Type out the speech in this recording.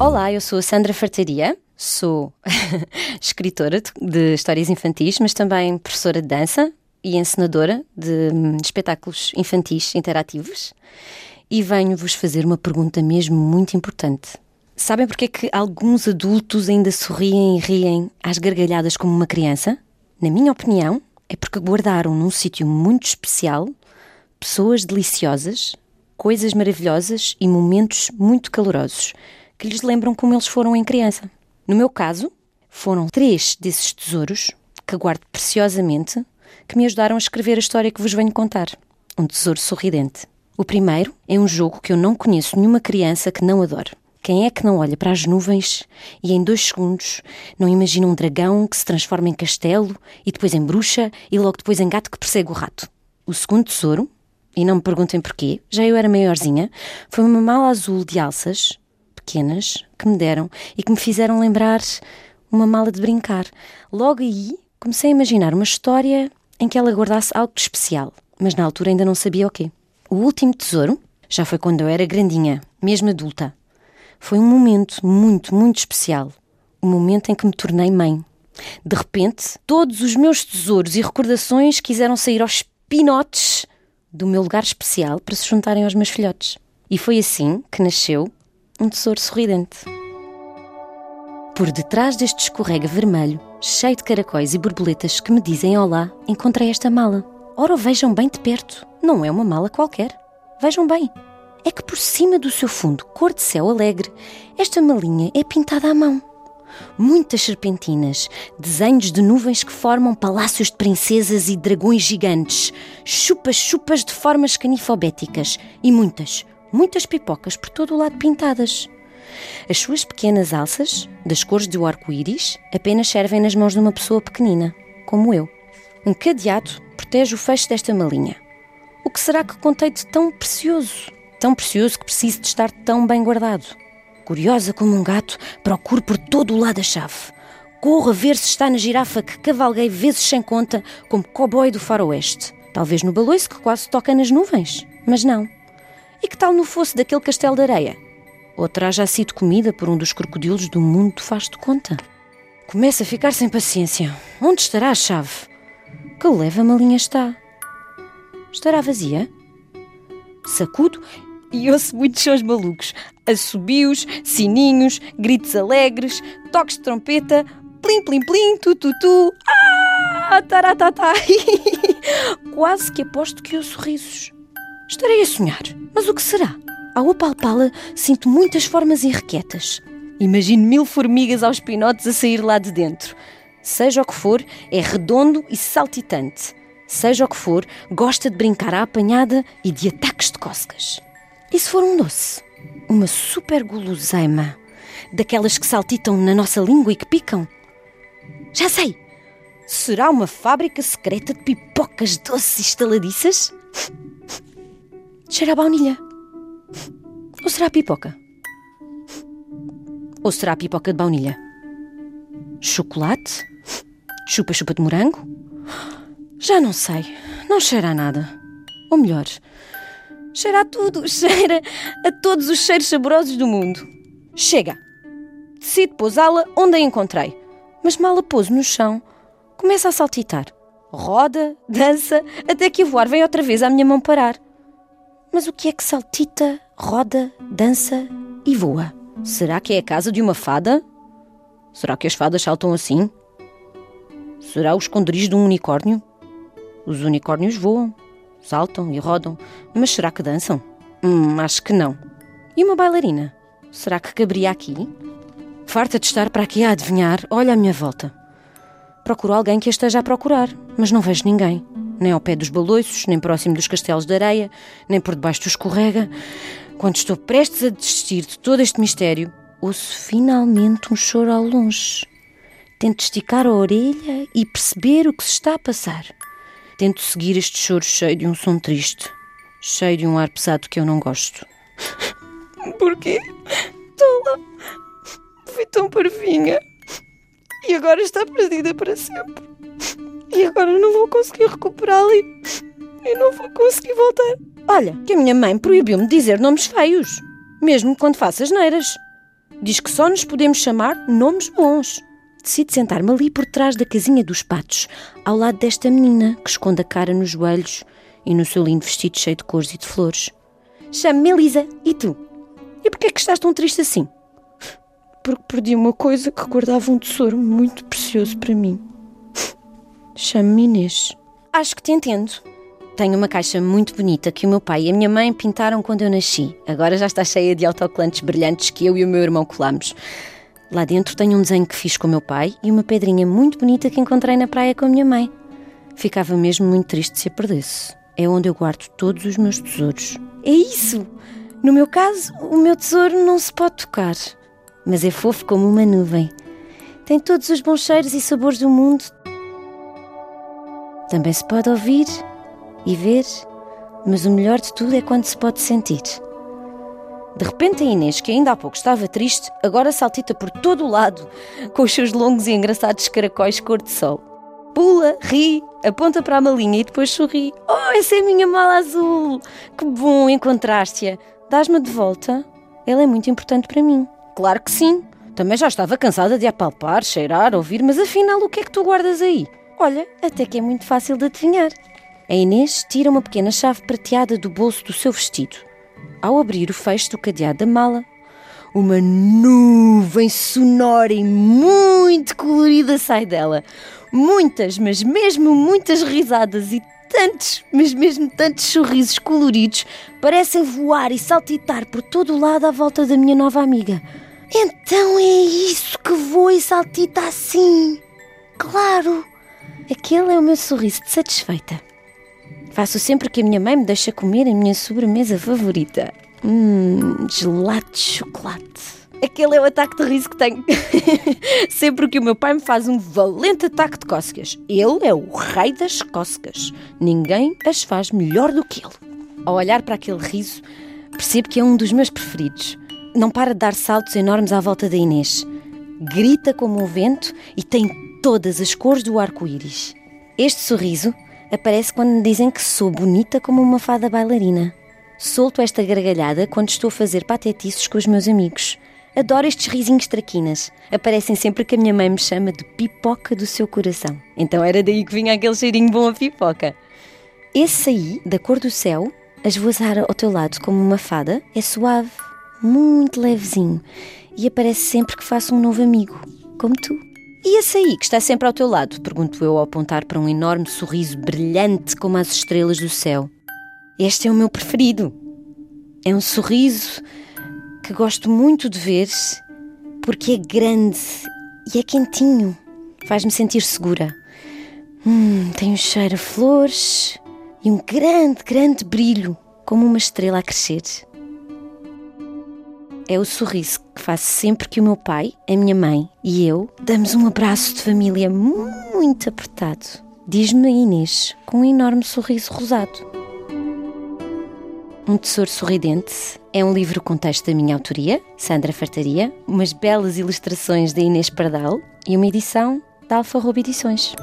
Olá, eu sou a Sandra Fartaria, sou escritora de- de histórias infantis, mas também professora de dança e encenadora de hum, espetáculos infantis interativos. E venho-vos fazer uma pergunta mesmo muito importante. Sabem porque é que alguns adultos ainda sorriem e riem às gargalhadas como uma criança? Na minha opinião, é porque guardaram num sítio muito especial pessoas deliciosas, coisas maravilhosas e momentos muito calorosos que lhes lembram como eles foram em criança. No meu caso, foram três desses tesouros que guardo preciosamente que me ajudaram a escrever a história que vos venho contar. Um tesouro sorridente. O primeiro é um jogo que eu não conheço nenhuma criança que não adore. Quem é que não olha para as nuvens e em dois segundos não imagina um dragão que se transforma em castelo e depois em bruxa e logo depois em gato que persegue o rato? O segundo tesouro, e não me perguntem porquê, já eu era maiorzinha, foi uma mala azul de alças, pequenas, que me deram e que me fizeram lembrar uma mala de brincar. Logo aí comecei a imaginar uma história em que ela guardasse algo de especial, mas na altura ainda não sabia o quê. O último tesouro já foi quando eu era grandinha, mesmo adulta. Foi um momento muito, muito especial. O momento em que me tornei mãe. De repente, todos os meus tesouros e recordações quiseram sair aos pinotes do meu lugar especial para se juntarem aos meus filhotes. E foi assim que nasceu um tesouro sorridente. Por detrás deste escorrega vermelho, cheio de caracóis e borboletas que me dizem olá, encontrei esta mala. Ora, vejam bem de perto, não é uma mala qualquer. Vejam bem. É que por cima do seu fundo, cor de céu alegre, esta malinha é pintada à mão. Muitas serpentinas, desenhos de nuvens que formam palácios de princesas e dragões gigantes, chupas-chupas de formas canifobéticas e muitas, muitas pipocas por todo o lado pintadas. As suas pequenas alças, das cores do arco-íris, apenas servem nas mãos de uma pessoa pequenina, como eu. Um cadeado protege o fecho desta malinha. O que será que contei de tão precioso? Tão precioso que precise de estar tão bem guardado. Curiosa como um gato, procuro por todo o lado a chave. Corro a ver se está na girafa que cavalguei vezes sem conta como cowboy do faroeste. Talvez no baloiço que quase toca nas nuvens. Mas não. E que tal no fosse daquele castelo de areia? Ou terá já sido comida por um dos crocodilos do mundo faz de conta? Começo a ficar sem paciência. Onde estará a chave? Que leva malinha está? Estará vazia? Sacudo e ouço muitos sons malucos. Assobios, sininhos, gritos alegres, toques de trompeta, plim plim plim, tu tu tu, ah, taratatá. Quase que aposto que ouço sorrisos. Estarei a sonhar, mas o que será? Ao apalpá-la, sinto muitas formas irrequietas. Imagino mil formigas aos pinotes a sair lá de dentro. Seja o que for, é redondo e saltitante. Seja o que for, gosta de brincar à apanhada e de ataques de cócegas. E se for um doce? Uma super guloseima? Daquelas que saltitam na nossa língua e que picam? Já sei! Será uma fábrica secreta de pipocas doces e estaladiças? Cheira a baunilha. Ou será a pipoca? Ou será a pipoca de baunilha? Chocolate? Chupa-chupa de morango? Já não sei. Não cheira a nada. Ou melhor, cheira a tudo. Cheira a todos os cheiros saborosos do mundo. Chega! Decido pousá-la onde a encontrei. Mas mal a pouso no chão, começa a saltitar. Roda, dança, até que a voar vem outra vez à minha mão parar. Mas o que é que saltita, roda, dança e voa? Será que é a casa de uma fada? Será que as fadas saltam assim? Será o esconderijo de um unicórnio? Os unicórnios voam, saltam e rodam, mas será que dançam? Hum, acho que não. E uma bailarina? Será que caberia aqui? Farta de estar para aqui a adivinhar, olha à minha volta. Procuro alguém que a esteja a procurar, mas não vejo ninguém. Nem ao pé dos baloiços, nem próximo dos castelos de areia, nem por debaixo do escorrega. Quando estou prestes a desistir de todo este mistério, ouço finalmente um choro ao longe. Tento esticar a orelha e perceber o que se está a passar. Tento seguir este choro cheio de um som triste, cheio de um ar pesado que eu não gosto. Porquê? Tola! Fui tão parvinha. E agora está perdida para sempre. E agora não vou conseguir recuperá-la e Eu não vou conseguir voltar. Olha, que a minha mãe proibiu-me dizer nomes feios, mesmo quando faço asneiras. Diz que só nos podemos chamar nomes bons. Decido sentar-me ali por trás da casinha dos patos, ao lado desta menina que esconde a cara nos joelhos e no seu lindo vestido cheio de cores e de flores. Chamo-me Elisa. E tu? E porquê é que estás tão triste assim? Porque perdi uma coisa que guardava um tesouro muito precioso para mim. Chamo-me Inês. Acho que te entendo. Tenho uma caixa muito bonita que o meu pai e a minha mãe pintaram quando eu nasci. Agora já está cheia de autocolantes brilhantes que eu e o meu irmão colamos. Lá dentro tenho um desenho que fiz com meu pai e uma pedrinha muito bonita que encontrei na praia com a minha mãe. Ficava mesmo muito triste se a perdesse. É onde eu guardo todos os meus tesouros. É isso! No meu caso, o meu tesouro não se pode tocar, mas é fofo como uma nuvem. Tem todos os bons cheiros e sabores do mundo. Também se pode ouvir e ver, mas o melhor de tudo é quando se pode sentir. De repente a Inês, que ainda há pouco estava triste, agora saltita por todo o lado, com os seus longos e engraçados caracóis cor de sol. Pula, ri, aponta para a malinha e depois sorri. Oh, essa é a minha mala azul! Que bom encontraste-a! Dás-me de volta? Ela é muito importante para mim. Claro que sim. Também já estava cansada de apalpar, cheirar, ouvir, mas afinal o que é que tu guardas aí? Olha, até que é muito fácil de adivinhar. A Inês tira uma pequena chave prateada do bolso do seu vestido ao abrir o fecho do cadeado da mala, uma nuvem sonora e muito colorida sai dela. Muitas, mas mesmo muitas risadas e tantos, mas mesmo tantos sorrisos coloridos parecem voar e saltitar por todo o lado à volta da minha nova amiga. Então é isso que voa e saltita assim. Claro, aquele é o meu sorriso de satisfeita. Faço sempre que a minha mãe me deixa comer a minha sobremesa favorita. Hum, gelado de chocolate. Aquele é o ataque de riso que tenho. Sempre que o meu pai me faz um valente ataque de cócegas. Ele é o rei das cócegas. Ninguém as faz melhor do que ele. Ao olhar para aquele riso, percebo que é um dos meus preferidos. Não para de dar saltos enormes à volta da Inês. Grita como o vento e tem todas as cores do arco-íris. Este sorriso aparece quando me dizem que sou bonita como uma fada bailarina. Solto esta gargalhada quando estou a fazer patetices com os meus amigos. Adoro estes risinhos traquinas. Aparecem sempre que a minha mãe me chama de pipoca do seu coração. Então era daí que vinha aquele cheirinho bom a pipoca. Esse aí, da cor do céu, a esvoaçar ao teu lado como uma fada, é suave, muito levezinho e aparece sempre que faço um novo amigo, como tu. E esse aí que está sempre ao teu lado? Pergunto eu ao apontar para um enorme sorriso brilhante como as estrelas do céu. Este é o meu preferido. É um sorriso que gosto muito de ver porque é grande e é quentinho. Faz-me sentir segura. Hum, tem um cheiro a flores e um grande, grande brilho, como uma estrela a crescer. É o sorriso que faço sempre que o meu pai, a minha mãe e eu damos um abraço de família muito apertado. Diz-me Inês com um enorme sorriso rosado. Um Tesouro Sorridente é um livro com texto da minha autoria, Sandra Fartaria, umas belas ilustrações da Inês Pardal e uma edição da Alfa Edições.